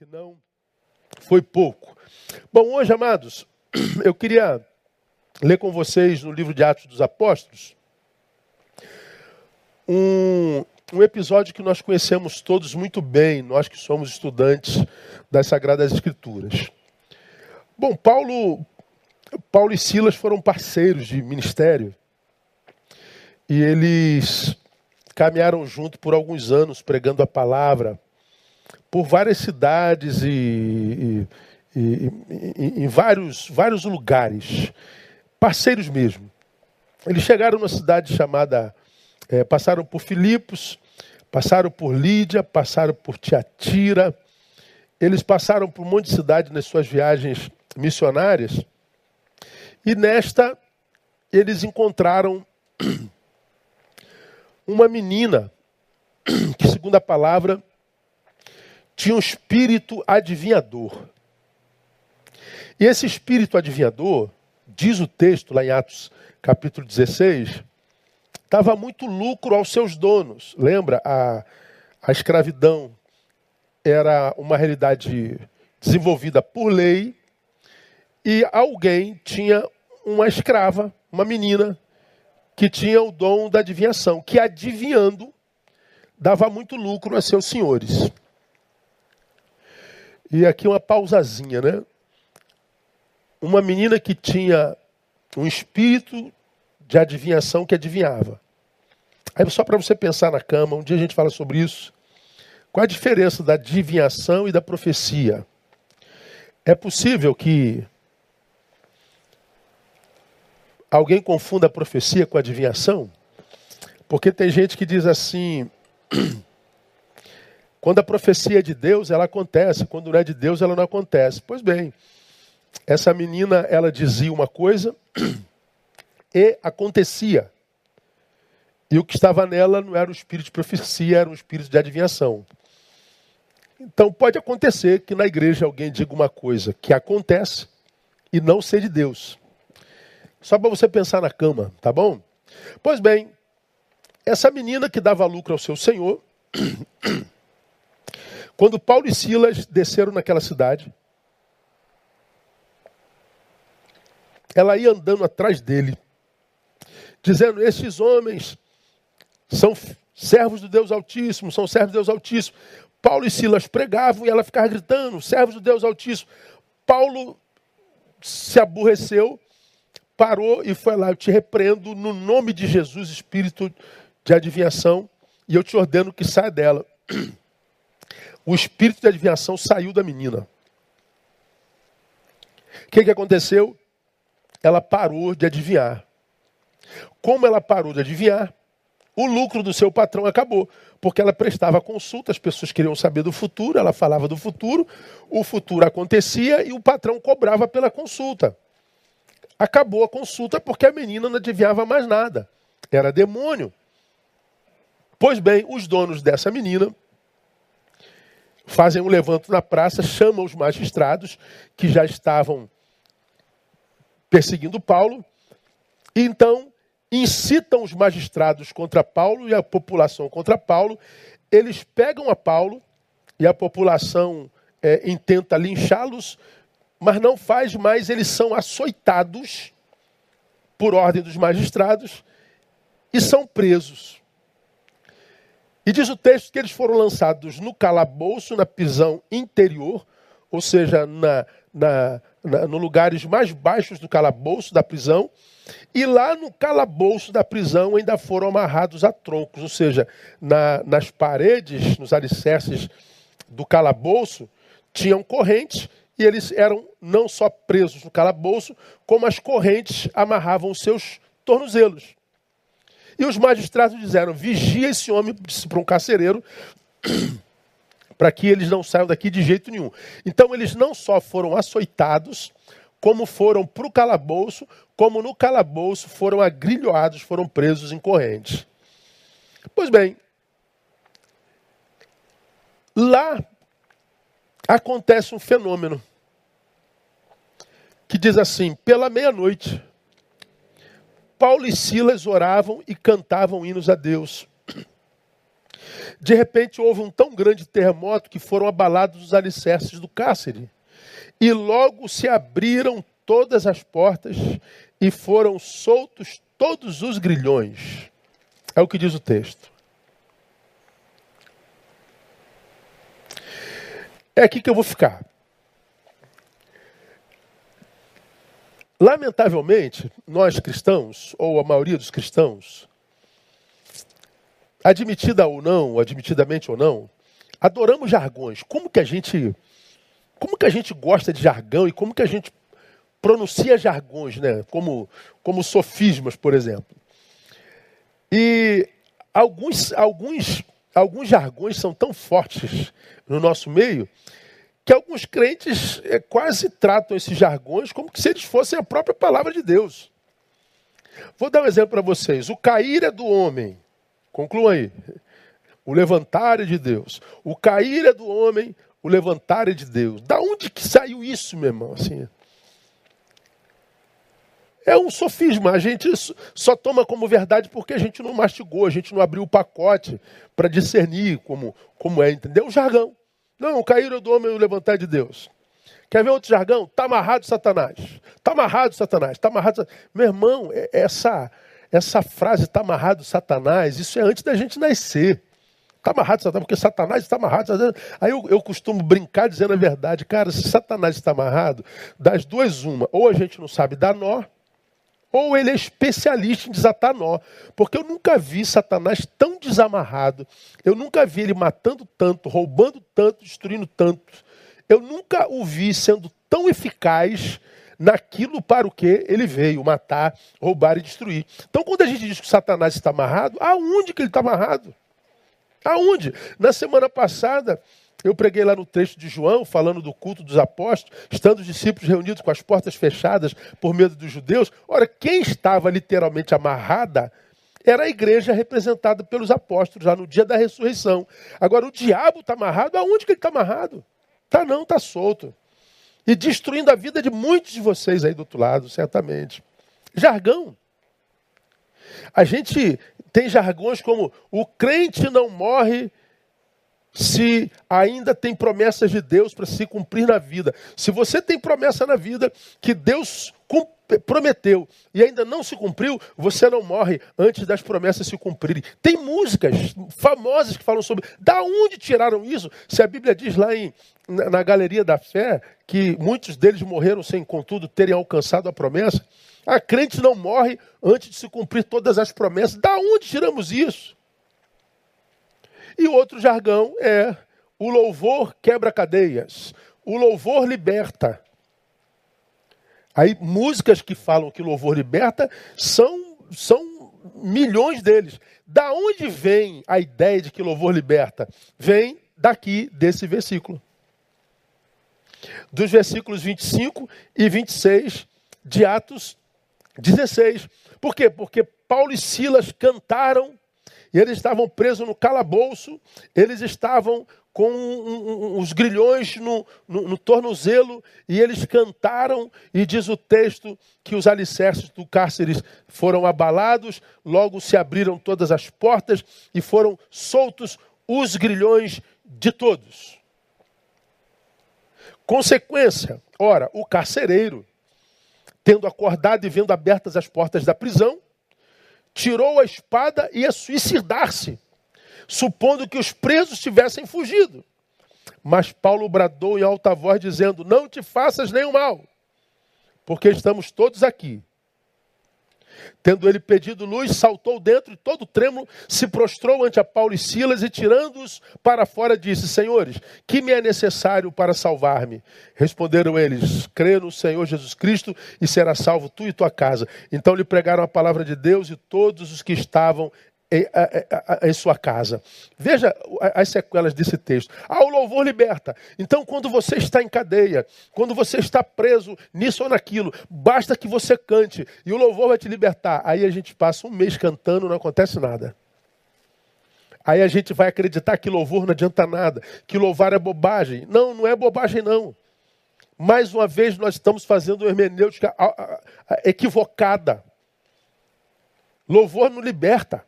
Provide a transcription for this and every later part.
que não foi pouco. Bom, hoje, amados, eu queria ler com vocês no livro de Atos dos Apóstolos um, um episódio que nós conhecemos todos muito bem, nós que somos estudantes das Sagradas Escrituras. Bom, Paulo, Paulo e Silas foram parceiros de ministério e eles caminharam junto por alguns anos pregando a palavra por várias cidades e, e, e, e em vários, vários lugares, parceiros mesmo. Eles chegaram numa cidade chamada, é, passaram por Filipos, passaram por Lídia, passaram por Tiatira, eles passaram por um monte de cidade nas suas viagens missionárias, e nesta eles encontraram uma menina que, segundo a palavra, tinha um espírito adivinhador. E esse espírito adivinhador, diz o texto lá em Atos capítulo 16, dava muito lucro aos seus donos. Lembra? A, a escravidão era uma realidade desenvolvida por lei e alguém tinha uma escrava, uma menina, que tinha o dom da adivinhação, que adivinhando dava muito lucro a seus senhores. E aqui uma pausazinha, né? Uma menina que tinha um espírito de adivinhação que adivinhava. Aí só para você pensar na cama, um dia a gente fala sobre isso. Qual a diferença da adivinhação e da profecia? É possível que alguém confunda a profecia com a adivinhação? Porque tem gente que diz assim: Quando a profecia é de Deus, ela acontece. Quando não é de Deus, ela não acontece. Pois bem, essa menina, ela dizia uma coisa e acontecia. E o que estava nela não era o espírito de profecia, era um espírito de adivinhação. Então pode acontecer que na igreja alguém diga uma coisa que acontece e não ser de Deus. Só para você pensar na cama, tá bom? Pois bem, essa menina que dava lucro ao seu senhor Quando Paulo e Silas desceram naquela cidade, ela ia andando atrás dele, dizendo: Esses homens são servos do Deus Altíssimo, são servos do Deus Altíssimo. Paulo e Silas pregavam e ela ficava gritando: servos do Deus Altíssimo. Paulo se aborreceu, parou e foi lá: Eu te repreendo no nome de Jesus, espírito de adivinhação, e eu te ordeno que saia dela. O espírito de adivinhação saiu da menina. O que, que aconteceu? Ela parou de adivinhar. Como ela parou de adivinhar, o lucro do seu patrão acabou, porque ela prestava consulta, as pessoas queriam saber do futuro, ela falava do futuro, o futuro acontecia e o patrão cobrava pela consulta. Acabou a consulta porque a menina não adivinhava mais nada. Era demônio. Pois bem, os donos dessa menina fazem um levanto na praça, chamam os magistrados que já estavam perseguindo Paulo, e então incitam os magistrados contra Paulo e a população contra Paulo. Eles pegam a Paulo e a população é, intenta linchá-los, mas não faz mais, eles são açoitados por ordem dos magistrados e são presos. E diz o texto que eles foram lançados no calabouço, na prisão interior, ou seja, na, na, na, no lugares mais baixos do calabouço da prisão, e lá no calabouço da prisão ainda foram amarrados a troncos, ou seja, na, nas paredes, nos alicerces do calabouço, tinham correntes e eles eram não só presos no calabouço, como as correntes amarravam os seus tornozelos. E os magistrados disseram: vigia esse homem, para um carcereiro, para que eles não saiam daqui de jeito nenhum. Então eles não só foram açoitados, como foram para o calabouço, como no calabouço foram agrilhoados, foram presos em correntes. Pois bem, lá acontece um fenômeno que diz assim: pela meia-noite, Paulo e Silas oravam e cantavam hinos a Deus. De repente houve um tão grande terremoto que foram abalados os alicerces do cárcere. E logo se abriram todas as portas e foram soltos todos os grilhões. É o que diz o texto. É aqui que eu vou ficar. Lamentavelmente, nós cristãos, ou a maioria dos cristãos, admitida ou não, admitidamente ou não, adoramos jargões. Como que a gente, como que a gente gosta de jargão e como que a gente pronuncia jargões, né? Como como sofismas, por exemplo. E alguns alguns alguns jargões são tão fortes no nosso meio que alguns crentes é, quase tratam esses jargões como se eles fossem a própria palavra de Deus. Vou dar um exemplo para vocês. O cair é do homem. Concluam aí. O levantar é de Deus. O cair é do homem, o levantar é de Deus. Da onde que saiu isso, meu irmão? Assim, é um sofisma. A gente só toma como verdade porque a gente não mastigou, a gente não abriu o pacote para discernir como, como é, entendeu? O jargão. Não, caíram do homem e o levantar de Deus. Quer ver outro jargão? Está amarrado Satanás. Está amarrado Satanás. Está amarrado. Meu irmão, é, essa essa frase está amarrado Satanás, isso é antes da gente nascer. Está amarrado Satanás, porque Satanás está amarrado. Aí eu, eu costumo brincar dizendo a verdade. Cara, se Satanás está amarrado, das duas, uma. Ou a gente não sabe dar nó, ou ele é especialista em desatar nó. Porque eu nunca vi Satanás tão desamarrado. Eu nunca vi ele matando tanto, roubando tanto, destruindo tanto. Eu nunca o vi sendo tão eficaz naquilo para o que ele veio, matar, roubar e destruir. Então, quando a gente diz que Satanás está amarrado, aonde que ele está amarrado? Aonde? Na semana passada, eu preguei lá no trecho de João, falando do culto dos apóstolos, estando os discípulos reunidos com as portas fechadas por medo dos judeus. Ora, quem estava literalmente amarrada era a igreja representada pelos apóstolos, já no dia da ressurreição. Agora, o diabo está amarrado, aonde que ele está amarrado? Tá não, está solto. E destruindo a vida de muitos de vocês aí do outro lado, certamente. Jargão. A gente tem jargões como o crente não morre se ainda tem promessas de Deus para se cumprir na vida. Se você tem promessa na vida que Deus prometeu e ainda não se cumpriu, você não morre antes das promessas se cumprirem. Tem músicas famosas que falam sobre. Da onde tiraram isso? Se a Bíblia diz lá em, na, na Galeria da Fé que muitos deles morreram sem, contudo, terem alcançado a promessa. A crente não morre antes de se cumprir todas as promessas. Da onde tiramos isso? E outro jargão é o louvor quebra cadeias, o louvor liberta. Aí músicas que falam que louvor liberta são, são milhões deles. Da onde vem a ideia de que louvor liberta? Vem daqui desse versículo. Dos versículos 25 e 26 de Atos 16. Por quê? Porque Paulo e Silas cantaram e eles estavam presos no calabouço, eles estavam com um, um, os grilhões no, no, no, tornozelo, e eles cantaram, e diz o texto que os alicerces do cárcere foram abalados, logo se abriram todas as portas e foram soltos os grilhões de todos. Consequência, ora, o carcereiro, tendo acordado e vendo abertas as portas da prisão, tirou a espada e ia suicidar-se, supondo que os presos tivessem fugido. Mas Paulo bradou em alta voz, dizendo: Não te faças nenhum mal, porque estamos todos aqui. Tendo ele pedido luz, saltou dentro e todo trêmulo se prostrou ante a Paulo e Silas e tirando-os para fora disse: Senhores, que me é necessário para salvar-me? Responderam eles: Crê no Senhor Jesus Cristo e será salvo tu e tua casa. Então lhe pregaram a palavra de Deus e todos os que estavam em, em, sua casa. Veja as sequelas desse texto. Ah, o louvor liberta. Então, quando você está em cadeia, quando você está preso nisso ou naquilo, basta que você cante e o louvor vai te libertar. Aí a gente passa um mês cantando, não acontece nada. Aí a gente vai acreditar que louvor não adianta nada, que louvar é bobagem. Não, não é bobagem, não. Mais uma vez, nós estamos fazendo uma hermenêutica equivocada. Louvor não liberta.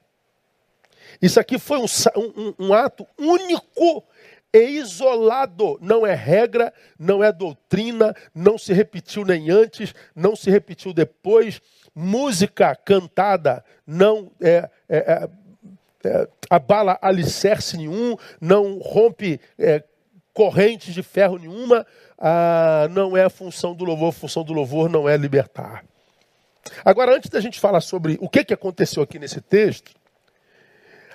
Isso aqui foi um, um, um ato único e isolado. Não é regra, não é doutrina, não se repetiu nem antes, não se repetiu depois. Música cantada não é, é, é, é abala alicerce nenhum, não rompe é, correntes de ferro nenhuma. Ah, não é a função do louvor, a função do louvor não é libertar. Agora, antes da gente falar sobre o que, que aconteceu aqui nesse texto,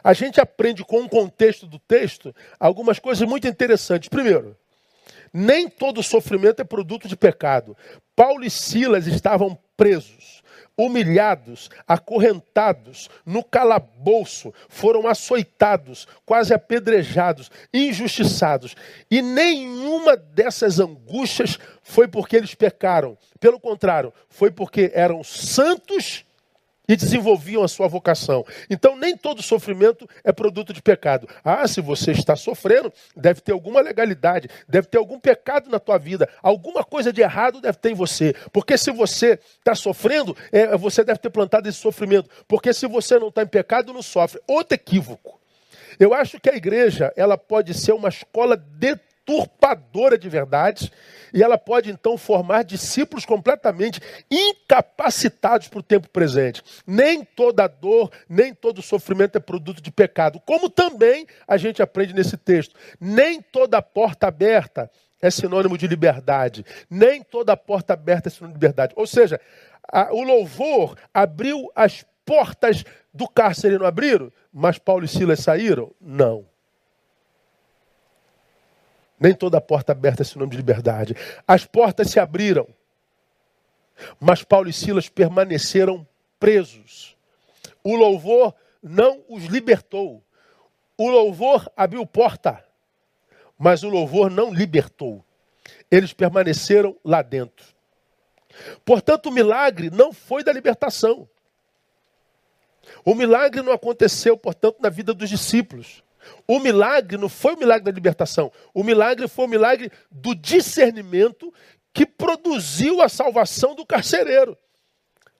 a gente aprende com o contexto do texto algumas coisas muito interessantes. Primeiro, nem todo sofrimento é produto de pecado. Paulo e Silas estavam presos, humilhados, acorrentados, no calabouço, foram açoitados, quase apedrejados, injustiçados. E nenhuma dessas angústias foi porque eles pecaram. Pelo contrário, foi porque eram santos e desenvolviam a sua vocação. Então, nem todo sofrimento é produto de pecado. Ah, se você está sofrendo, deve ter alguma legalidade, deve ter algum pecado na tua vida, alguma coisa de errado deve ter em você. Porque se você está sofrendo, é, você deve ter plantado esse sofrimento. Porque se você não está em pecado, não sofre. Outro equívoco. Eu acho que a igreja ela pode ser uma escola deturpadora de verdades e ela pode então formar discípulos completamente incapacitados para o tempo presente. Nem toda dor, nem todo sofrimento é produto de pecado. Como também a gente aprende nesse texto. Nem toda porta aberta é sinônimo de liberdade. Nem toda porta aberta é sinônimo de liberdade. Ou seja, a, o louvor abriu as portas do cárcere, não abriram? Mas Paulo e Silas saíram? Não. Nem toda porta aberta é sinônimo de liberdade. As portas se abriram, mas Paulo e Silas permaneceram presos. O louvor não os libertou. O louvor abriu porta, mas o louvor não libertou. Eles permaneceram lá dentro. Portanto, o milagre não foi da libertação. O milagre não aconteceu, portanto, na vida dos discípulos. O milagre não foi o milagre da libertação. O milagre foi o milagre do discernimento que produziu a salvação do carcereiro.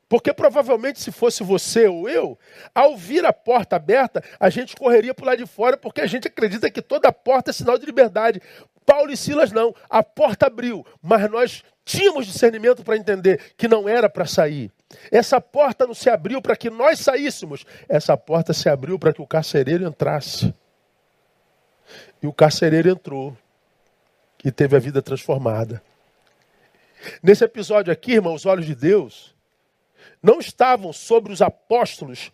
Porque provavelmente se fosse você ou eu, ao vir a porta aberta, a gente correria para lado de fora, porque a gente acredita que toda porta é sinal de liberdade. Paulo e Silas não. A porta abriu, mas nós tínhamos discernimento para entender que não era para sair. Essa porta não se abriu para que nós saíssemos. Essa porta se abriu para que o carcereiro entrasse. E o carcereiro entrou e teve a vida transformada. Nesse episódio aqui, irmão, os olhos de Deus não estavam sobre os apóstolos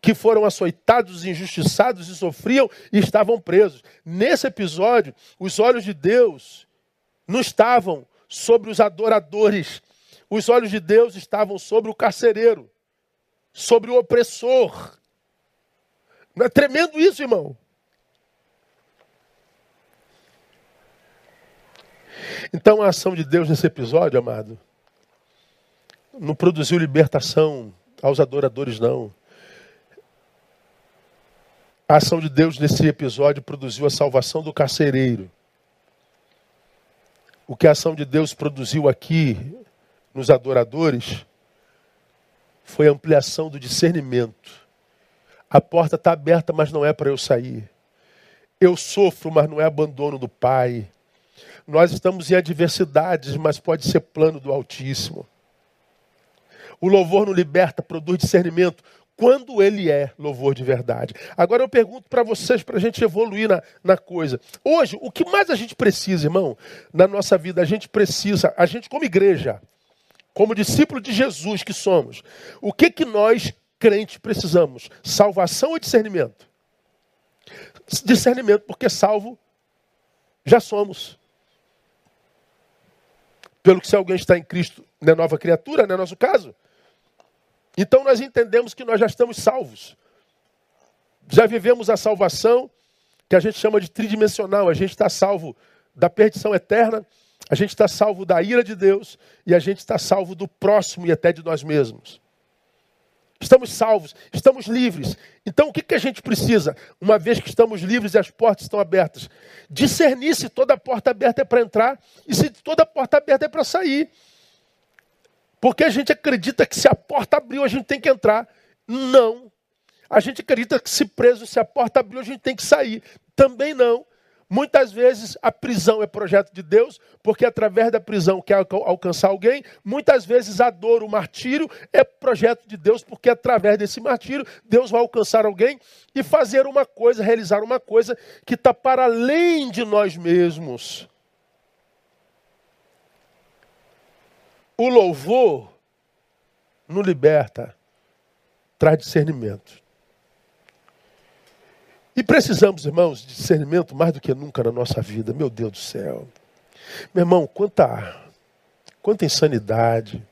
que foram açoitados, injustiçados e sofriam e estavam presos. Nesse episódio, os olhos de Deus não estavam sobre os adoradores. Os olhos de Deus estavam sobre o carcereiro, sobre o opressor. Não é tremendo isso, irmão? Então a ação de Deus nesse episódio, amado, não produziu libertação aos adoradores, não. A ação de Deus nesse episódio produziu a salvação do carcereiro. O que a ação de Deus produziu aqui nos adoradores foi a ampliação do discernimento. A porta está aberta, mas não é para eu sair. Eu sofro, mas não é abandono do Pai. Nós estamos em adversidades, mas pode ser plano do Altíssimo. O louvor não liberta, produz discernimento, quando ele é louvor de verdade. Agora eu pergunto para vocês, para a gente evoluir na, na coisa. Hoje, o que mais a gente precisa, irmão, na nossa vida? A gente precisa, a gente como igreja, como discípulo de Jesus que somos, o que que nós, crentes, precisamos? Salvação ou discernimento? Discernimento, porque salvo já somos. Pelo que se alguém está em Cristo, não é nova criatura, não é nosso caso. Então nós entendemos que nós já estamos salvos. Já vivemos a salvação que a gente chama de tridimensional. A gente está salvo da perdição eterna, a gente está salvo da ira de Deus e a gente está salvo do próximo e até de nós mesmos. Estamos salvos, estamos livres. Então o que, que a gente precisa? Uma vez que estamos livres e as portas estão abertas, discernir se toda porta aberta é para entrar e se toda porta aberta é para sair. Porque a gente acredita que se a porta abriu, a gente tem que entrar. Não. a gente acredita que se preso, se a porta abriu, a gente tem que sair. Também não. Muitas vezes a prisão é projeto de Deus, porque através da prisão quer alcançar alguém. Muitas vezes a dor, o martírio é projeto de Deus, porque através desse martírio Deus vai alcançar alguém e fazer uma coisa, realizar uma coisa que está para além de nós mesmos. O louvor não liberta, traz discernimento. E precisamos, irmãos, de discernimento mais do que nunca na nossa vida. Meu Deus do céu. Meu irmão, quanta, quanta insanidade.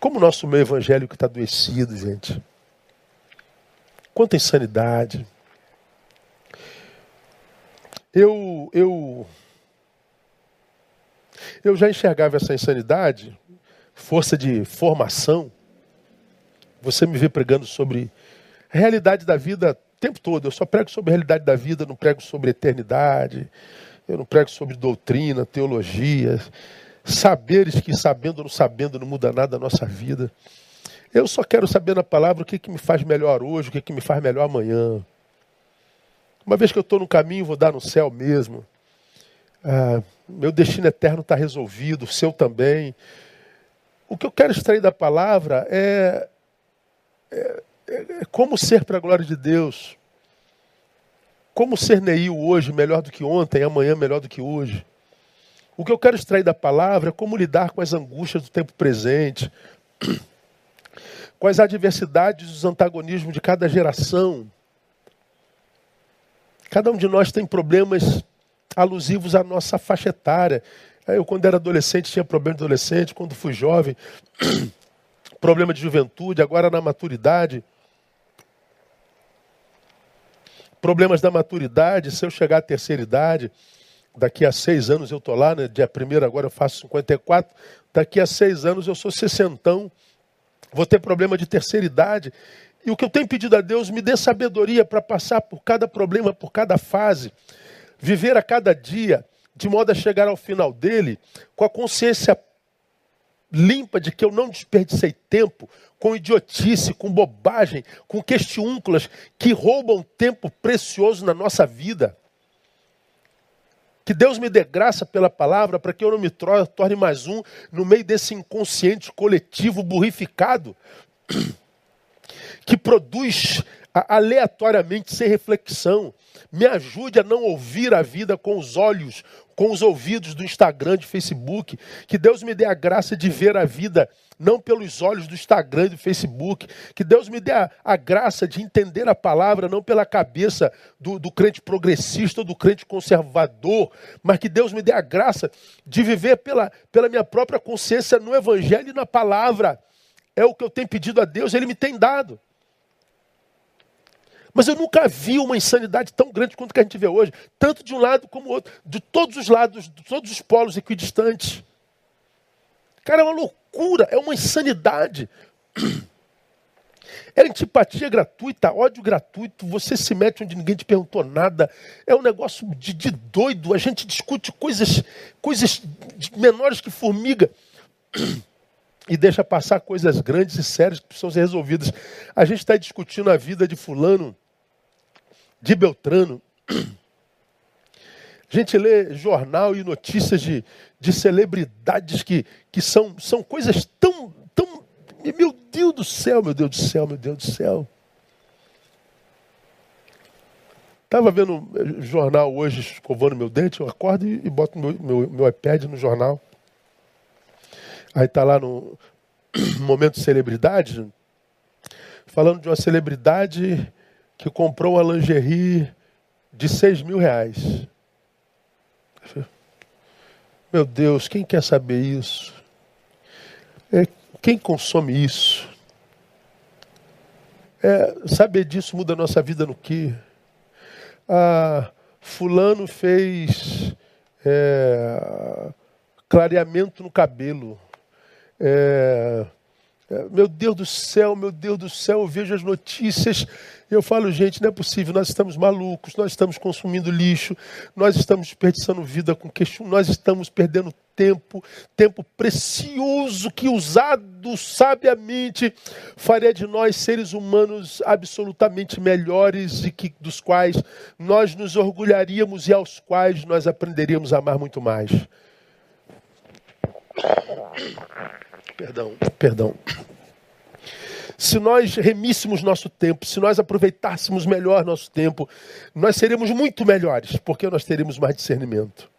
Como o nosso meio evangélico está adoecido, gente. Quanta insanidade. Eu, eu, eu já enxergava essa insanidade, força de formação, você me vê pregando sobre a realidade da vida o tempo todo. Eu só prego sobre a realidade da vida, não prego sobre eternidade, eu não prego sobre doutrina, teologia, saberes que sabendo ou não sabendo não muda nada na nossa vida. Eu só quero saber na palavra o que, que me faz melhor hoje, o que, que me faz melhor amanhã. Uma vez que eu estou no caminho, vou dar no céu mesmo. Ah, meu destino eterno está resolvido, o seu também. O que eu quero extrair da palavra é é, é, como ser para a glória de Deus. Como ser Neil hoje melhor do que ontem, amanhã melhor do que hoje. O que eu quero extrair da palavra é como lidar com as angústias do tempo presente, com as adversidades e os antagonismos de cada geração. Cada um de nós tem problemas alusivos à nossa faixa etária. Eu, quando era adolescente, tinha problema de adolescente, quando fui jovem, problema de juventude, agora na maturidade. Problemas da maturidade, se eu chegar à terceira idade, daqui a seis anos eu estou lá, né? dia primeiro agora eu faço 54, daqui a seis anos eu sou sessentão, vou ter problema de terceira idade. E o que eu tenho pedido a Deus, me dê sabedoria para passar por cada problema, por cada fase, viver a cada dia, de modo a chegar ao final dele com a consciência limpa de que eu não desperdicei tempo com idiotice, com bobagem, com questiúnculas que roubam tempo precioso na nossa vida. Que Deus me dê graça pela palavra para que eu não me torne mais um no meio desse inconsciente coletivo burrificado que produz aleatoriamente, sem reflexão. Me ajude a não ouvir a vida com os olhos, com os ouvidos do Instagram, de Facebook. Que Deus me dê a graça de ver a vida não pelos olhos do Instagram e do Facebook. Que Deus me dê a, a graça de entender a palavra não pela cabeça do, do crente progressista ou do crente conservador, mas que Deus me dê a graça de viver pela, pela minha própria consciência no Evangelho e na palavra. É o que eu tenho pedido a Deus, Ele me tem dado. Mas eu nunca vi uma insanidade tão grande quanto que a gente vê hoje, tanto de um lado como do outro, de todos os lados, de todos os polos equidistantes. Cara, é uma loucura, é uma insanidade. É antipatia gratuita, ódio gratuito, você se mete onde ninguém te perguntou nada. É um negócio de, de doido, a gente discute coisas, coisas menores que formiga e deixa passar coisas grandes e sérias que precisam ser resolvidas. A gente está discutindo a vida de fulano de Beltrano. A gente lê jornal e notícias de, de celebridades que, que são, são coisas tão, tão. Meu Deus do céu, meu Deus do céu, meu Deus do céu. Estava vendo jornal hoje, escovando meu dente, eu acordo e, e boto meu, meu, meu iPad no jornal. Aí está lá no momento de celebridade, falando de uma celebridade que comprou uma lingerie de 6 mil reais. Meu Deus, quem quer saber isso? É, quem consome isso? É, saber disso muda a nossa vida no quê? Ah, fulano fez é, clareamento no cabelo. É, meu Deus do céu, meu Deus do céu, eu vejo as notícias. Eu falo, gente, não é possível, nós estamos malucos, nós estamos consumindo lixo, nós estamos desperdiçando vida com queixo, nós estamos perdendo tempo, tempo precioso que usado sabiamente faria de nós seres humanos absolutamente melhores e que dos quais nós nos orgulharíamos e aos quais nós aprenderíamos a amar muito mais. Perdão, perdão. Se nós remíssemos nosso tempo, se nós aproveitássemos melhor nosso tempo, nós seríamos muito melhores, porque nós teríamos mais discernimento.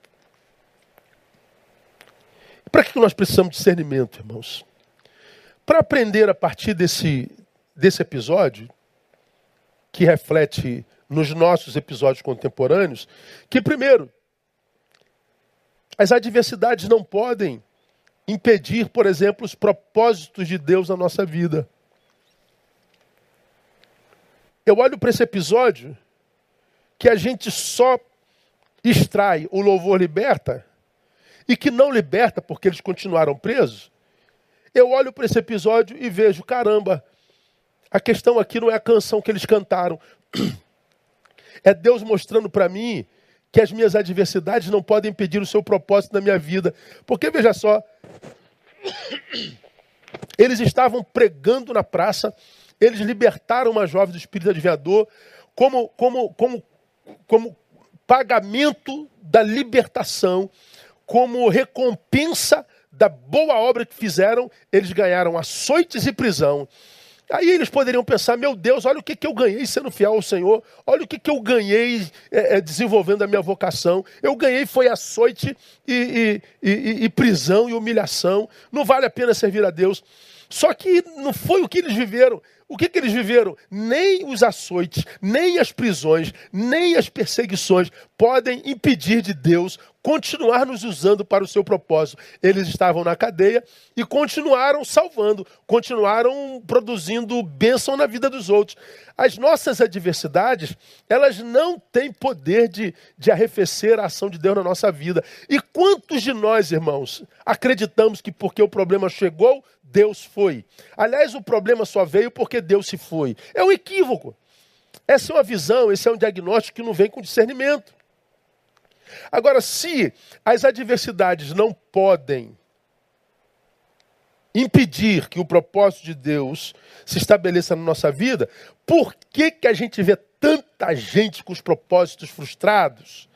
Para que nós precisamos de discernimento, irmãos? Para aprender a partir desse, desse episódio, que reflete nos nossos episódios contemporâneos, que, primeiro, as adversidades não podem impedir, por exemplo, os propósitos de Deus na nossa vida. Eu olho para esse episódio que a gente só extrai o louvor liberta e que não liberta porque eles continuaram presos. Eu olho para esse episódio e vejo, caramba, a questão aqui não é a canção que eles cantaram. É Deus mostrando para mim que as minhas adversidades não podem impedir o seu propósito na minha vida. Porque veja só, eles estavam pregando na praça, eles libertaram uma jovem do espírito adivinhador como, como, como, como pagamento da libertação, como recompensa da boa obra que fizeram, eles ganharam açoites e prisão. Aí eles poderiam pensar: meu Deus, olha o que, que eu ganhei sendo fiel ao Senhor, olha o que, que eu ganhei é, é, desenvolvendo a minha vocação. Eu ganhei foi açoite e, e, e, e prisão e humilhação. Não vale a pena servir a Deus. Só que não foi o que eles viveram. O que, que eles viveram? Nem os açoites, nem as prisões, nem as perseguições podem impedir de Deus continuar nos usando para o seu propósito. Eles estavam na cadeia e continuaram salvando, continuaram produzindo bênção na vida dos outros. As nossas adversidades, elas não têm poder de, de arrefecer a ação de Deus na nossa vida. E quantos de nós, irmãos, acreditamos que porque o problema chegou, Deus foi? Aliás, o problema só veio porque Deus se foi. É um equívoco. Essa é uma visão, esse é um diagnóstico que não vem com discernimento. Agora, se as adversidades não podem impedir que o propósito de Deus se estabeleça na nossa vida, por que, que a gente vê tanta gente com os propósitos frustrados?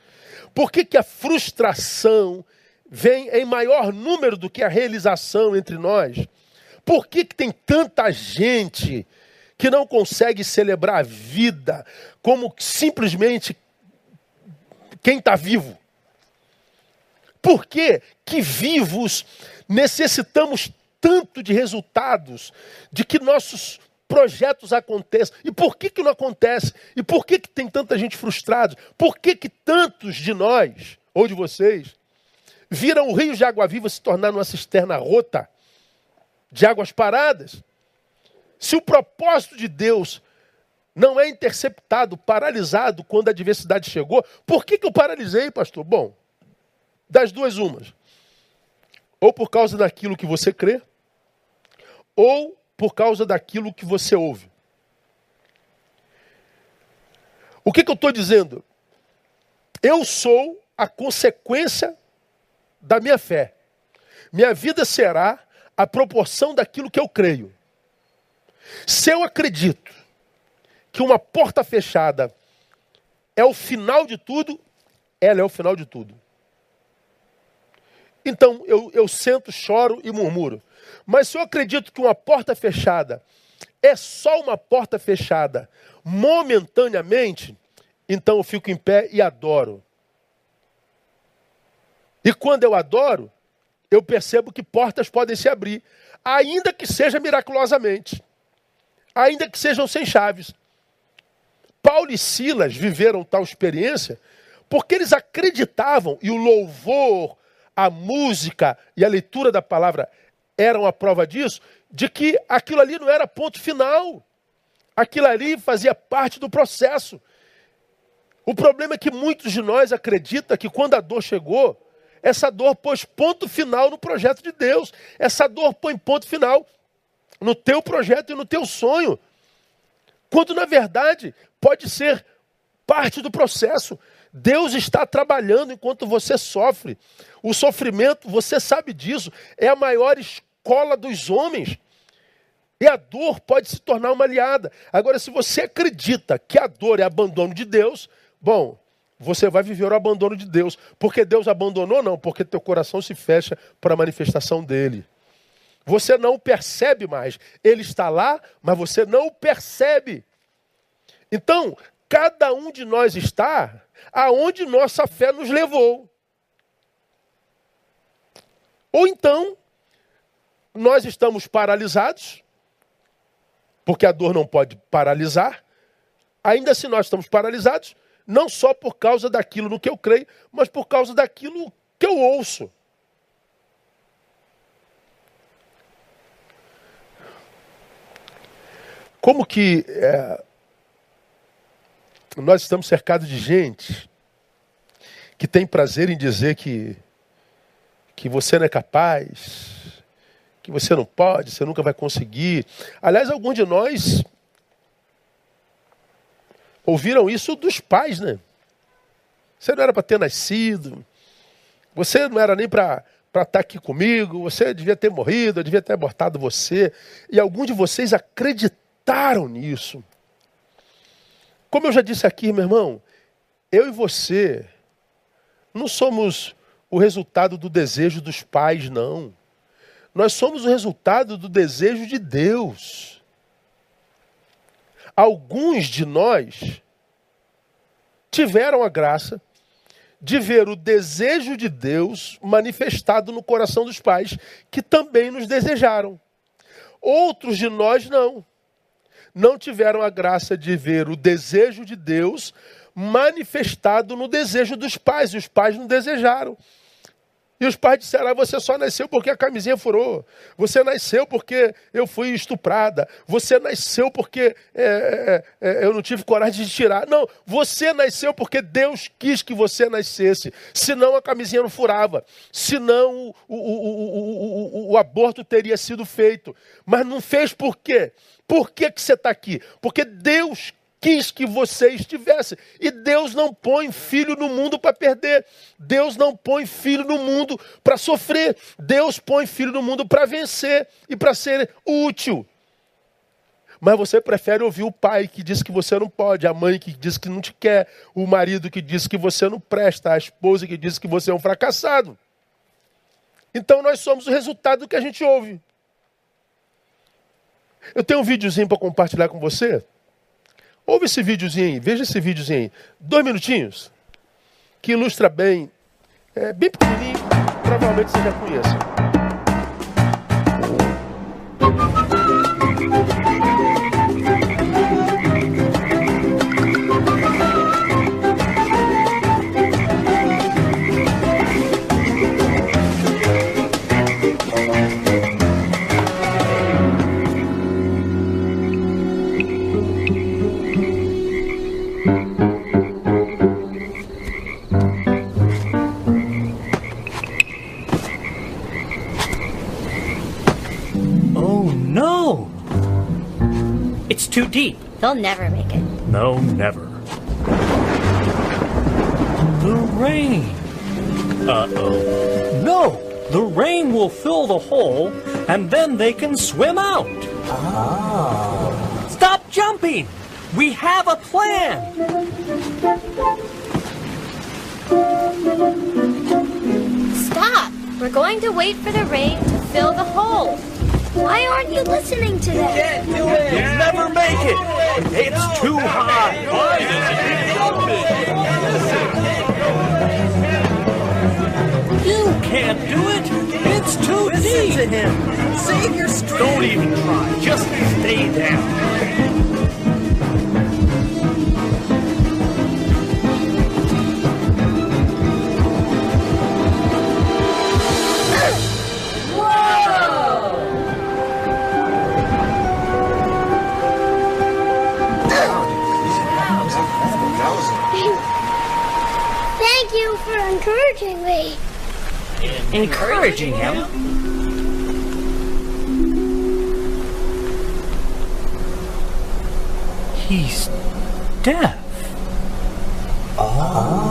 Por que, que a frustração vem em maior número do que a realização entre nós? Por que, que tem tanta gente que não consegue celebrar a vida como simplesmente quem está vivo. Por que, que vivos necessitamos tanto de resultados, de que nossos projetos aconteçam? E por que, que não acontece? E por que, que tem tanta gente frustrada? Por que, que tantos de nós, ou de vocês, viram o rio de água viva se tornar uma cisterna rota, de águas paradas? Se o propósito de Deus não é interceptado, paralisado quando a adversidade chegou. Por que, que eu paralisei, pastor? Bom, das duas umas. Ou por causa daquilo que você crê, ou por causa daquilo que você ouve. O que, que eu estou dizendo? Eu sou a consequência da minha fé. Minha vida será a proporção daquilo que eu creio. Se eu acredito que uma porta fechada é o final de tudo, ela é o final de tudo. Então eu, eu sento, choro e murmuro. Mas se eu acredito que uma porta fechada é só uma porta fechada momentaneamente, então eu fico em pé e adoro. E quando eu adoro, eu percebo que portas podem se abrir, ainda que seja miraculosamente, ainda que sejam sem chaves. Paulo e Silas viveram tal experiência porque eles acreditavam, e o louvor, a música e a leitura da palavra eram a prova disso, de que aquilo ali não era ponto final. Aquilo ali fazia parte do processo. O problema é que muitos de nós acreditam que quando a dor chegou, essa dor pôs ponto final no projeto de Deus. Essa dor põe ponto final no teu projeto e no teu sonho. Quando na verdade pode ser parte do processo. Deus está trabalhando enquanto você sofre. O sofrimento, você sabe disso, é a maior escola dos homens. E a dor pode se tornar uma aliada. Agora, se você acredita que a dor é abandono de Deus, bom, você vai viver o abandono de Deus. Porque Deus abandonou? Não, porque teu coração se fecha para a manifestação dele. Você não percebe mais. Ele está lá, mas você não percebe. Então, cada um de nós está aonde nossa fé nos levou. Ou então, nós estamos paralisados, porque a dor não pode paralisar. Ainda se assim nós estamos paralisados, não só por causa daquilo no que eu creio, mas por causa daquilo que eu ouço. Como que é, nós estamos cercados de gente que tem prazer em dizer que, que você não é capaz, que você não pode, você nunca vai conseguir. Aliás, alguns de nós ouviram isso dos pais, né? Você não era para ter nascido, você não era nem para estar tá aqui comigo, você devia ter morrido, eu devia ter abortado você. E alguns de vocês acreditaram nisso. Como eu já disse aqui, meu irmão, eu e você não somos o resultado do desejo dos pais, não. Nós somos o resultado do desejo de Deus. Alguns de nós tiveram a graça de ver o desejo de Deus manifestado no coração dos pais, que também nos desejaram. Outros de nós não. Não tiveram a graça de ver o desejo de Deus manifestado no desejo dos pais, e os pais não desejaram. E os pais disseram: ah, você só nasceu porque a camisinha furou. Você nasceu porque eu fui estuprada. Você nasceu porque é, é, é, eu não tive coragem de tirar. Não, você nasceu porque Deus quis que você nascesse. Senão a camisinha não furava. Senão o, o, o, o, aborto teria sido feito. Mas não fez por quê? Por que, que você está aqui? Porque Deus quis que você estivesse. E Deus não põe filho no mundo para perder. Deus não põe filho no mundo para sofrer. Deus põe filho no mundo para vencer e para ser útil. Mas você prefere ouvir o pai que diz que você não pode, a mãe que diz que não te quer, o marido que diz que você não presta, a esposa que diz que você é um fracassado. Então nós somos o resultado do que a gente ouve. Eu tenho um videozinho para compartilhar com você. Ouve esse videozinho aí, veja esse videozinho aí. Dois minutinhos, que ilustra bem, é bem pequenininho, provavelmente você já conhece. Too deep. They'll never make it. No, never. The rain. Uh-oh. No! The rain will fill the hole, and then they can swim out. Ah. Stop jumping! We have a plan! Stop! We're going to wait for the rain to fill the hole. Why aren't you listening to them? You can't do it. You'll never make it. It's too high. You can't do it. It's too Listen deep. to him. Save your strength. Don't even try. Just stay down. encouraging him. He's deaf. Oh.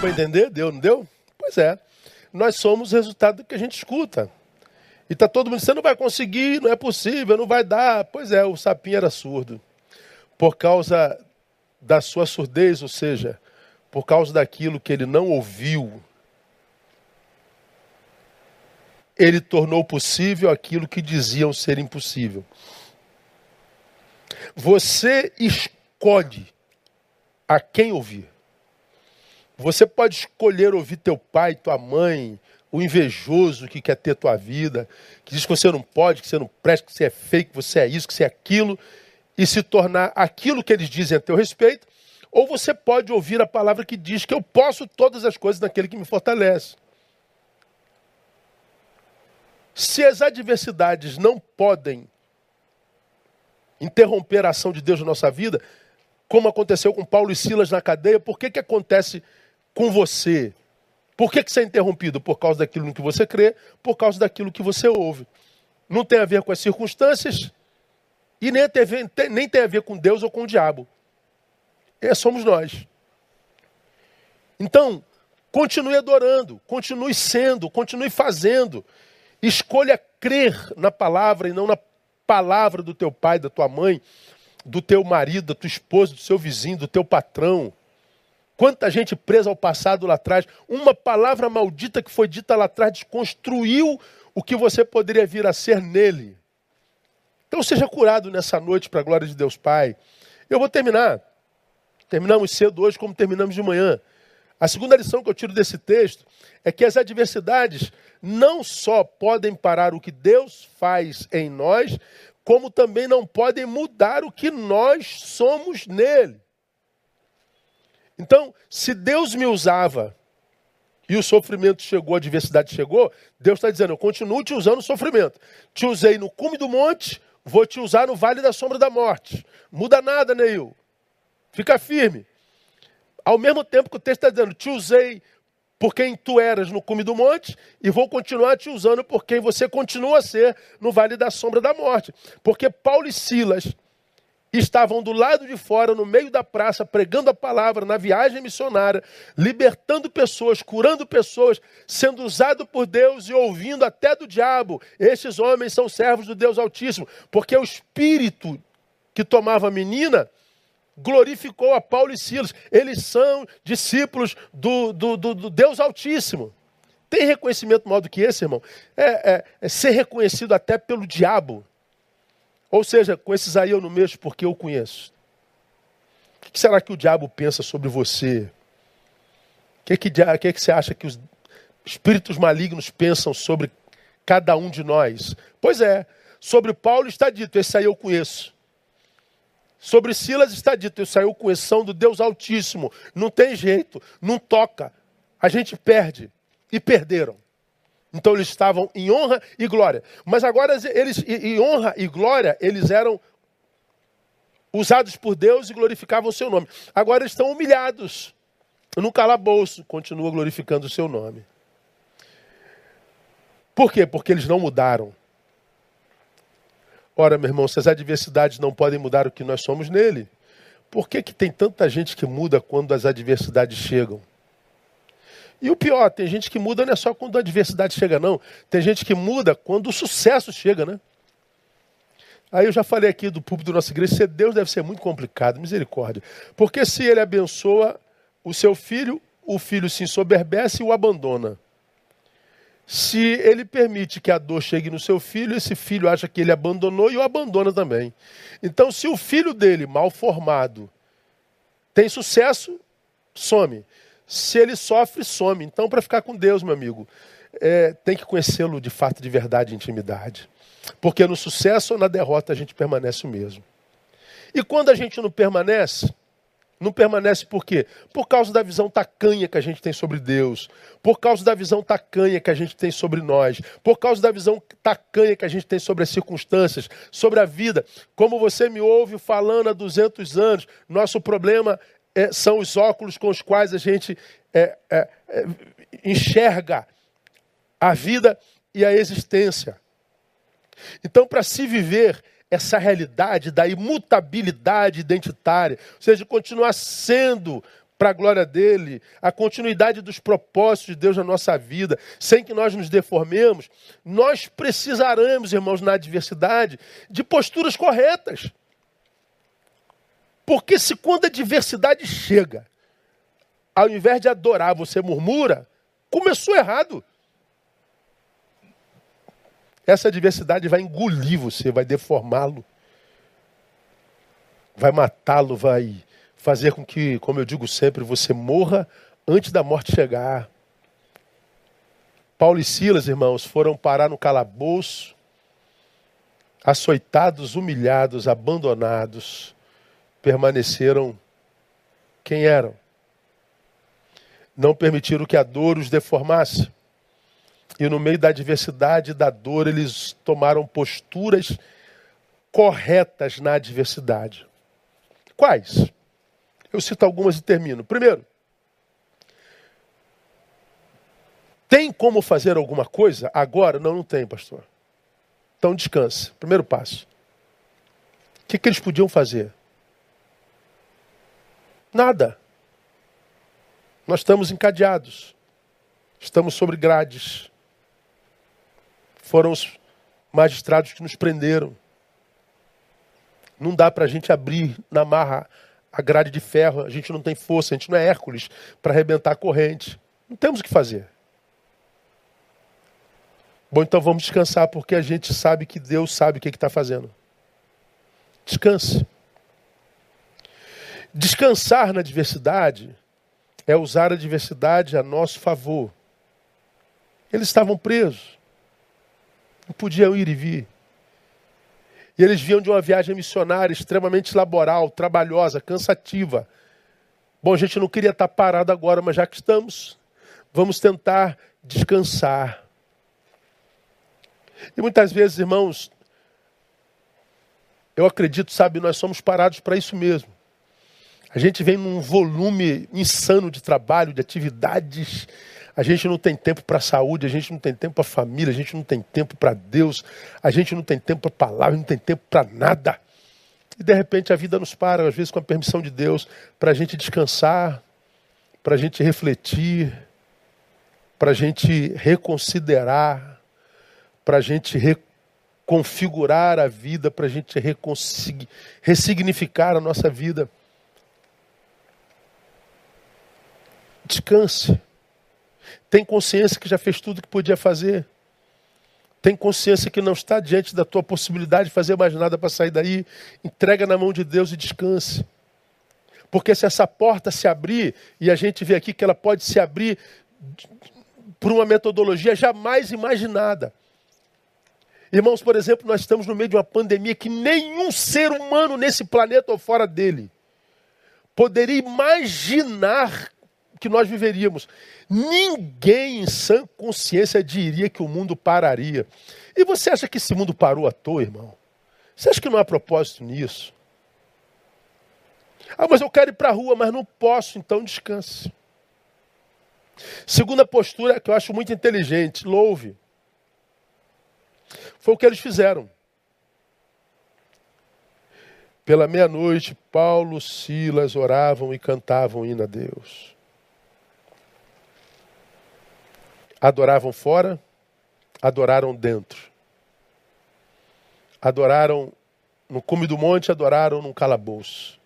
Para entender? Deu, não deu? Pois é. Nós somos resultado do que a gente escuta. E tá todo mundo dizendo, não vai conseguir, não é possível, não vai dar. Pois é, o sapinho era surdo. Por causa da sua surdez, ou seja, por causa daquilo que ele não ouviu, ele tornou possível aquilo que diziam ser impossível. Você escolhe a quem ouvir. Você pode escolher ouvir teu pai, tua mãe, o invejoso que quer ter tua vida, que diz que você não pode, que você não presta, que você é feio, que você é isso, que você é aquilo, e se tornar aquilo que eles dizem a teu respeito, ou você pode ouvir a palavra que diz que eu posso todas as coisas naquele que me fortalece. Se as adversidades não podem interromper a ação de Deus na nossa vida, como aconteceu com Paulo e Silas na cadeia, por que, que acontece com você? Por que, que você é interrompido? Por causa daquilo no que você crê, por causa daquilo que você ouve. Não tem a ver com as circunstâncias e nem tem a ver, nem tem a ver com Deus ou com o diabo. É, somos nós. Então, continue adorando, continue sendo, continue fazendo. Escolha crer na palavra e não na palavra do teu pai, da tua mãe, do teu marido, da tua esposa, do seu vizinho, do teu patrão. Quanta gente presa ao passado lá atrás. Uma palavra maldita que foi dita lá atrás desconstruiu o que você poderia vir a ser nele. Então seja curado nessa noite para a glória de Deus Pai. Eu vou terminar. Terminamos cedo hoje como terminamos de manhã. A segunda lição que eu tiro desse texto é que as adversidades não só podem parar o que Deus faz em nós, como também não podem mudar o que nós somos nele. Então, se Deus me usava e o sofrimento chegou, a adversidade chegou, Deus está dizendo: eu continuo te usando o sofrimento. Te usei no cume do monte, vou te usar no vale da sombra da morte. Muda nada, Neil. Fica firme. Ao mesmo tempo que o texto está dizendo: te usei por quem tu eras no cume do monte e vou continuar te usando por quem você continua a ser no vale da sombra da morte. Porque Paulo e Silas estavam do lado de fora, no meio da praça, pregando a palavra na viagem missionária, libertando pessoas, curando pessoas, sendo usado por Deus e ouvindo até do diabo. Estes homens são servos do Deus Altíssimo, porque o espírito que tomava a menina glorificou a Paulo e Silas. Eles são discípulos do, do, do, do Deus Altíssimo. Tem reconhecimento maior do que esse, irmão? É, é, é ser reconhecido até pelo diabo. Ou seja, com esses aí eu não mexo porque eu conheço. O que será que o diabo pensa sobre você? O que, que, que, que você acha que os espíritos malignos pensam sobre cada um de nós? Pois é, sobre Paulo está dito, esse aí eu conheço. Sobre Silas está dito, esse aí eu conheço, são do Deus Altíssimo. Não tem jeito, não toca. A gente perde. E perderam. Então eles estavam em honra e glória. Mas agora eles, em honra e glória, eles eram usados por Deus e glorificavam o seu nome. Agora eles estão humilhados. No calabouço, continua glorificando o seu nome. Por quê? Porque eles não mudaram. Ora, meu irmão, se as adversidades não podem mudar o que nós somos nele, por que, que tem tanta gente que muda quando as adversidades chegam? E o pior, tem gente que muda não é só quando a adversidade chega, não. Tem gente que muda quando o sucesso chega, né? Aí eu já falei aqui do público da nossa igreja, ser Deus deve ser muito complicado, misericórdia. Porque se ele abençoa o seu filho, o filho se ensoberbece e o abandona. Se ele permite que a dor chegue no seu filho, esse filho acha que ele abandonou e o abandona também. Então, se o filho dele, mal formado, tem sucesso, some. Se ele sofre, some. Então, para ficar com Deus, meu amigo, é, tem que conhecê-lo de fato, de verdade, intimidade. Porque no sucesso ou na derrota a gente permanece o mesmo. E quando a gente não permanece, Não permanece por quê? Por causa da visão tacanha que a gente tem sobre Deus, por causa da visão tacanha que a gente tem sobre nós, por causa da visão tacanha que a gente tem sobre as circunstâncias, sobre a vida. Como você me ouve falando há 200 anos, nosso problema é, são os óculos com os quais a gente é, é, é enxerga a vida e a existência. Então, para se viver essa realidade da imutabilidade identitária, ou seja, continuar sendo para a glória dele, a continuidade dos propósitos de Deus na nossa vida, sem que nós nos deformemos, nós precisaremos, irmãos, na adversidade, de posturas corretas. Porque se quando a adversidade chega, ao invés de adorar, você murmura, começou errado. Essa adversidade vai engolir você, vai deformá-lo, vai matá-lo, vai fazer com que, como eu digo sempre, você morra antes da morte chegar. Paulo e Silas, irmãos, foram parar no calabouço, açoitados, humilhados, abandonados, permaneceram quem eram. Não permitiram que a dor os deformasse. E no meio da adversidade e da dor, eles tomaram posturas corretas na adversidade. Quais? Eu cito algumas e termino. Primeiro, tem como fazer alguma coisa agora? Não, não tem, pastor. Então descanse. Primeiro passo. O que, que eles podiam fazer? Nada. Nós estamos encadeados. Estamos sobre grades foram os magistrados que nos prenderam. Não dá para a gente abrir na marra a grade de ferro, a gente não tem força, a gente não é Hércules para arrebentar a corrente. Não temos o que fazer. Bom, então vamos descansar, porque a gente sabe que Deus sabe o que está fazendo. Descanse. Descansar na diversidade é usar a diversidade a nosso favor. Eles estavam presos não podiam ir e vir. E eles vinham de uma viagem missionária extremamente laboral, trabalhosa, cansativa. Bom, a gente não queria estar parado agora, mas já que estamos, vamos tentar descansar. E muitas vezes, irmãos, eu acredito, sabe, nós somos parados para isso mesmo. A gente vem num volume insano de trabalho, de atividades, a gente não tem tempo para a saúde, a gente não tem tempo para a família, a gente não tem tempo para Deus, a gente não tem tempo para a palavra, não tem tempo para nada. E de repente a vida nos para, às vezes com a permissão de Deus, para a gente descansar, para a gente refletir, para a gente reconsiderar, para a gente reconfigurar a vida, para a gente ressignificar a nossa vida. Descanse. Tem consciência que já fez tudo que podia fazer. Tem consciência que não está diante da tua possibilidade de fazer mais nada para sair daí. Entrega na mão de Deus e descanse. Porque se essa porta se abrir, e a gente vê aqui que ela pode se abrir por uma metodologia jamais imaginada. Irmãos, por exemplo, nós estamos no meio de uma pandemia que nenhum ser humano nesse planeta ou fora dele poderia imaginar que nós viveríamos. Ninguém em sã consciência diria que o mundo pararia. E você acha que esse mundo parou à toa, irmão? Você acha que não há propósito nisso? Ah, mas eu quero ir para a rua, mas não posso, então descanse. Segunda postura que eu acho muito inteligente, louve. Foi o que eles fizeram. Pela meia-noite, Paulo, Silas oravam e cantavam hino a Deus. Adoravam fora, adoraram dentro. Adoraram no cume do monte, adoraram num calabouço.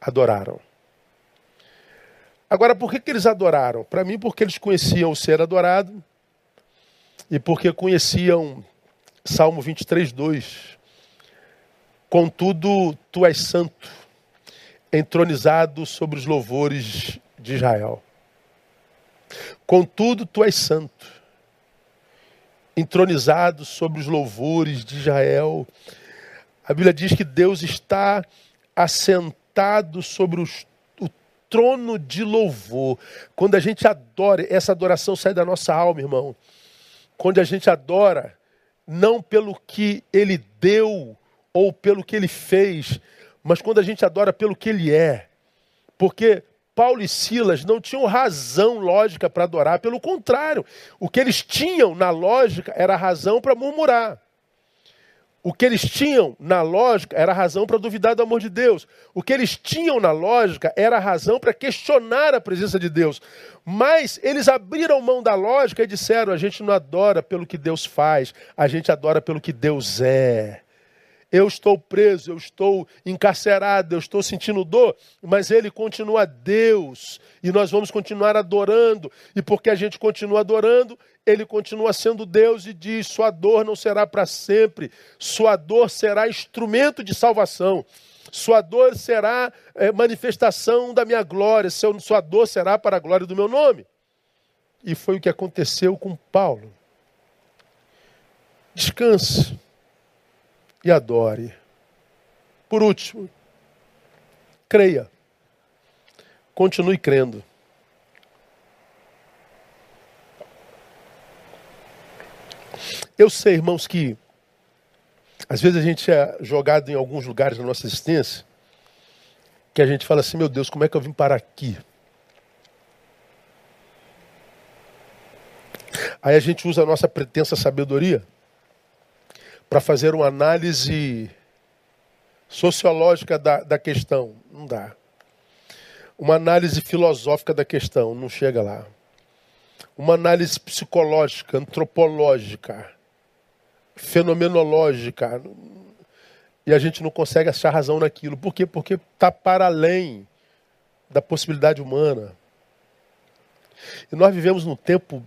Adoraram. Agora, por que, que eles adoraram? Para mim, porque eles conheciam o ser adorado e porque conheciam Salmo 23, 2. Contudo, tu és santo, entronizado sobre os louvores de Israel. Contudo, tu és santo, entronizado sobre os louvores de Israel. A Bíblia diz que Deus está assentado sobre os, o trono de louvor. Quando a gente adora, essa adoração sai da nossa alma, irmão. Quando a gente adora, não pelo que ele deu ou pelo que ele fez, mas quando a gente adora pelo que ele é. Porque Paulo e Silas não tinham razão lógica para adorar, pelo contrário, o que eles tinham na lógica era razão para murmurar. O que eles tinham na lógica era razão para duvidar do amor de Deus. O que eles tinham na lógica era razão para questionar a presença de Deus. Mas eles abriram mão da lógica e disseram: a gente não adora pelo que Deus faz, a gente adora pelo que Deus é. Eu estou preso, eu estou encarcerado, eu estou sentindo dor, mas Ele continua Deus e nós vamos continuar adorando. E porque a gente continua adorando, Ele continua sendo Deus e diz: Sua dor não será para sempre, sua dor será instrumento de salvação. Sua dor será é, manifestação da minha glória, sua dor será para a glória do meu nome. E foi o que aconteceu com Paulo. Descanse e adore. Por último, creia. Continue crendo. Eu sei, irmãos, que às vezes a gente é jogado em alguns lugares da nossa existência que a gente fala assim: meu Deus, como é que eu vim parar aqui? Aí a gente usa a nossa pretensa sabedoria para fazer uma análise sociológica da, da questão. Não dá. Uma análise filosófica da questão. Não chega lá. Uma análise psicológica, antropológica, fenomenológica. E a gente não consegue achar razão naquilo. Por quê? Porque está para além da possibilidade humana. E nós vivemos num tempo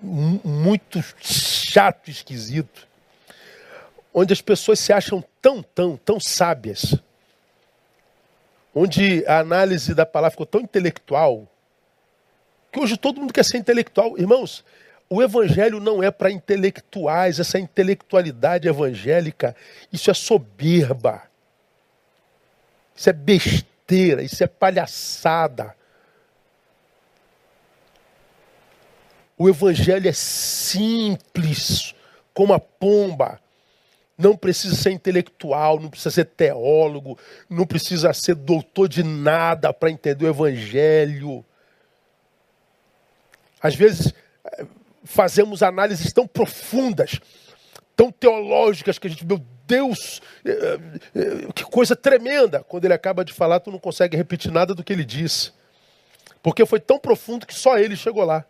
muito chato, esquisito, onde as pessoas se acham tão, tão, tão sábias, onde a análise da palavra ficou tão intelectual, que hoje todo mundo quer ser intelectual. Irmãos, o evangelho não é para intelectuais, essa intelectualidade evangélica, isso é soberba. Isso é besteira, isso é palhaçada. O evangelho é simples, como a pomba. Não precisa ser intelectual, não precisa ser teólogo, não precisa ser doutor de nada para entender o Evangelho. Às vezes eh, fazemos análises tão profundas, tão teológicas, que a gente, meu Deus, eh, eh, que coisa tremenda. Quando ele acaba de falar, tu não consegue repetir nada do que ele disse. Porque foi tão profundo que só ele chegou lá.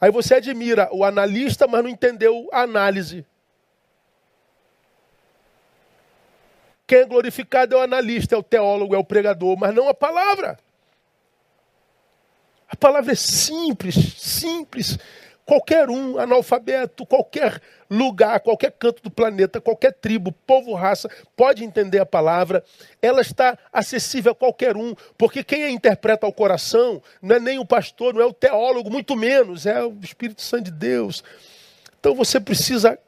Aí você admira o analista, mas não entendeu a análise. Quem é glorificado é o analista, é o teólogo, é o pregador, mas não a palavra. A palavra é simples, simples. Qualquer um, analfabeto, qualquer lugar, qualquer canto do planeta, qualquer tribo, povo, raça, pode entender a palavra. Ela está acessível a qualquer um, porque quem a interpreta ao coração não é nem o pastor, não é o teólogo, muito menos, é o Espírito Santo de Deus. Então você precisa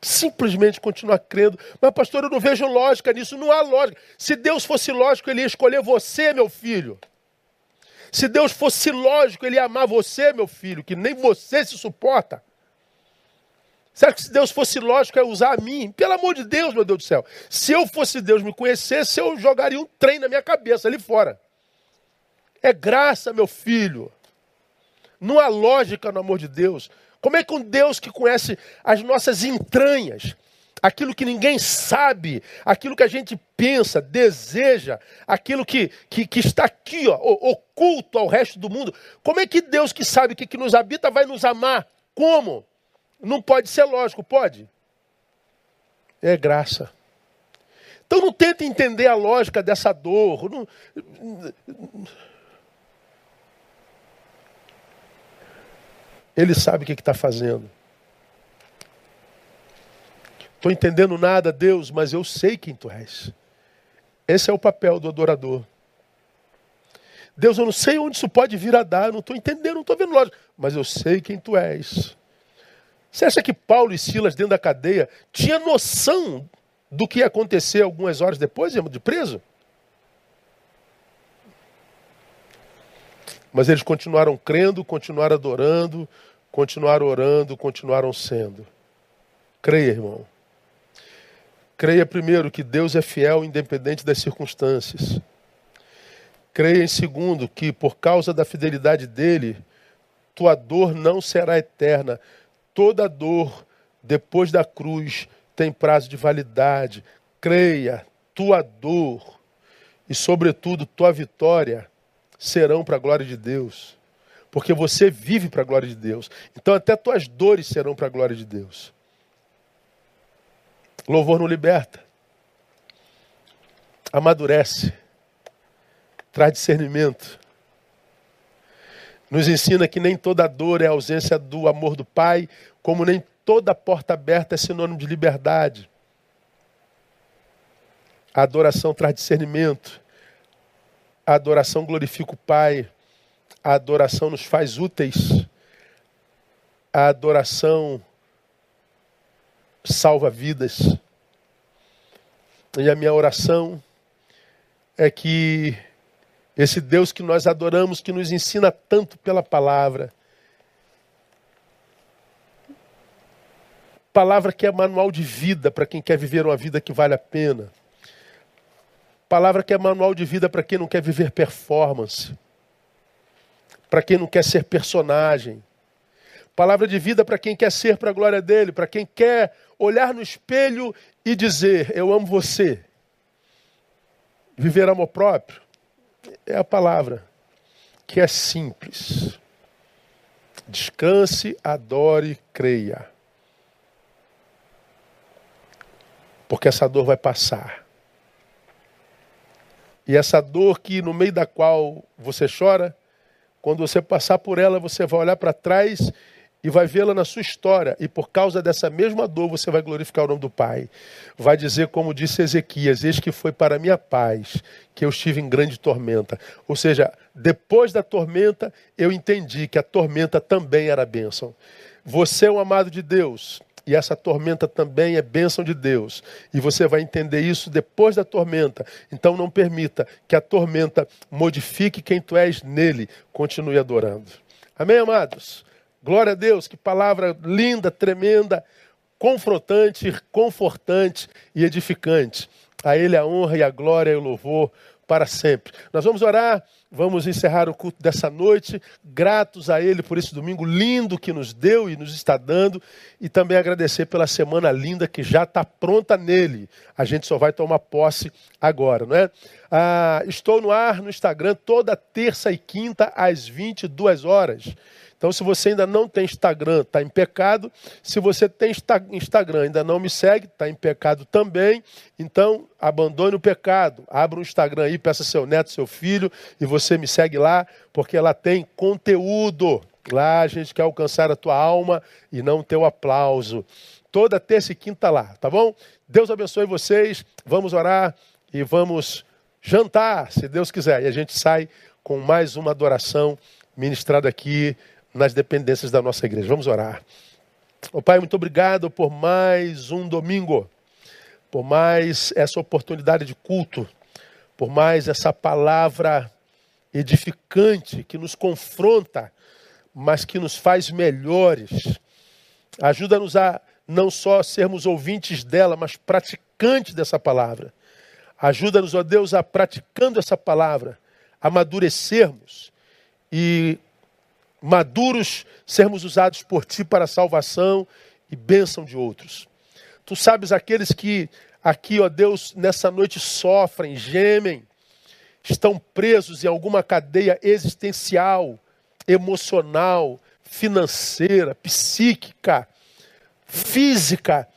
simplesmente continuar crendo. Mas, pastor, eu não vejo lógica nisso. Não há lógica. Se Deus fosse lógico, ele ia escolher você, meu filho. Se Deus fosse lógico, ele ia amar você, meu filho, que nem você se suporta. Será que se Deus fosse lógico, ia usar a mim? Pelo amor de Deus, meu Deus do céu. Se eu fosse Deus me conhecesse, eu jogaria um trem na minha cabeça ali fora. É graça, meu filho. Não há lógica no amor de Deus. Como é que um Deus que conhece as nossas entranhas, aquilo que ninguém sabe, aquilo que a gente pensa, deseja, aquilo que, que, que está aqui, ó, oculto ao resto do mundo, como é que Deus que sabe que, que nos habita vai nos amar? Como? Não pode ser lógico, pode? É graça. Então não tente entender a lógica dessa dor. Não, Ele sabe o que está fazendo. Estou entendendo nada, Deus, mas eu sei quem tu és. Esse é o papel do adorador. Deus, eu não sei onde isso pode vir a dar, não estou entendendo, não estou vendo lógico, mas eu sei quem tu és. Você acha que Paulo e Silas, dentro da cadeia, tinha noção do que ia acontecer algumas horas depois de preso? Mas eles continuaram crendo, continuaram adorando, continuaram orando, continuaram sendo. Creia, irmão. Creia primeiro que Deus é fiel independente das circunstâncias. Creia em segundo que por causa da fidelidade dele, tua dor não será eterna. Toda dor depois da cruz tem prazo de validade. Creia, tua dor e sobretudo tua vitória serão para a glória de Deus. Porque você vive para a glória de Deus. Então até tuas dores serão para a glória de Deus. Louvor não liberta. Amadurece. Traz discernimento. Nos ensina que nem toda dor é ausência do amor do Pai, como nem toda porta aberta é sinônimo de liberdade. A adoração traz discernimento. A adoração glorifica o Pai. A adoração nos faz úteis. A adoração salva vidas. E a minha oração é que esse Deus que nós adoramos, que nos ensina tanto pela palavra, palavra que é manual de vida para quem quer viver uma vida que vale a pena, palavra que é manual de vida para quem não quer viver performance, para quem não quer ser personagem, Palavra de vida para quem quer ser para a glória dele, para quem quer olhar no espelho e dizer: Eu amo você. Viver amor próprio é a palavra que é simples. Descanse, adore, creia. Porque essa dor vai passar. E essa dor que no meio da qual você chora, quando você passar por ela, você vai olhar para trás e vai vê-la na sua história, e por causa dessa mesma dor você vai glorificar o nome do Pai. Vai dizer, como disse Ezequias: Eis que foi para minha paz que eu estive em grande tormenta. Ou seja, depois da tormenta, eu entendi que a tormenta também era bênção. Você é um amado de Deus, e essa tormenta também é bênção de Deus. E você vai entender isso depois da tormenta. Então não permita que a tormenta modifique quem tu és nele. Continue adorando. Amém, amados? Glória a Deus, que palavra linda, tremenda, confrontante, confortante e edificante. A Ele a honra e a glória e o louvor para sempre. Nós vamos orar, vamos encerrar o culto dessa noite, gratos a Ele por esse domingo lindo que nos deu e nos está dando, e também agradecer pela semana linda que já está pronta nele. A gente só vai tomar posse agora, não é? Ah, estou no ar no Instagram toda terça e quinta às 22 horas. Então, se você ainda não tem Instagram, está em pecado. Se você tem Instagram ainda não me segue, está em pecado também. Então, abandone o pecado. Abra um Instagram aí, peça seu neto, seu filho, e você me segue lá, porque ela tem conteúdo. Lá a gente quer alcançar a tua alma e não teu aplauso. Toda terça e quinta lá, tá bom? Deus abençoe vocês. Vamos orar e vamos jantar, se Deus quiser. E a gente sai com mais uma adoração ministrada aqui nas dependências da nossa igreja. Vamos orar. Oh, Pai, muito obrigado por mais um domingo, por mais essa oportunidade de culto, por mais essa palavra edificante que nos confronta, mas que nos faz melhores. Ajuda-nos a não só sermos ouvintes dela, mas praticantes dessa palavra. Ajuda-nos, ó Deus, a praticando essa palavra, amadurecermos e maduros, sermos usados por ti para salvação e bênção de outros. Tu sabes aqueles que aqui, ó Deus, nessa noite sofrem, gemem, estão presos em alguma cadeia existencial, emocional, financeira, psíquica, física.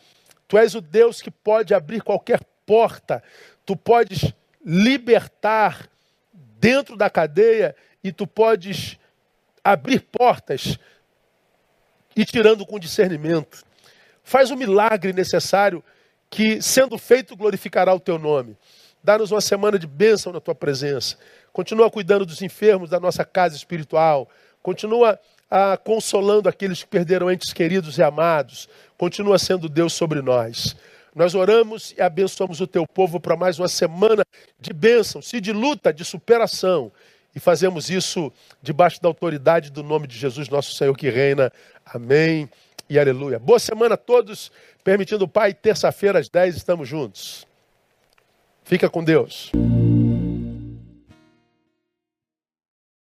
Tu és o Deus que pode abrir qualquer porta, tu podes libertar dentro da cadeia e tu podes abrir portas e tirando com discernimento. Faz o milagre necessário que, sendo feito, glorificará o teu nome. Dá-nos uma semana de bênção na tua presença. Continua cuidando dos enfermos da nossa casa espiritual. Continua ah, consolando aqueles que perderam entes queridos e amados. Continua sendo Deus sobre nós. Nós oramos e abençoamos o teu povo para mais uma semana de bênção, se de luta, de superação e fazemos isso debaixo da autoridade do nome de Jesus, nosso Senhor que reina. Amém e aleluia. Boa semana a todos. Permitindo o Pai, terça-feira às 10 estamos juntos. Fica com Deus.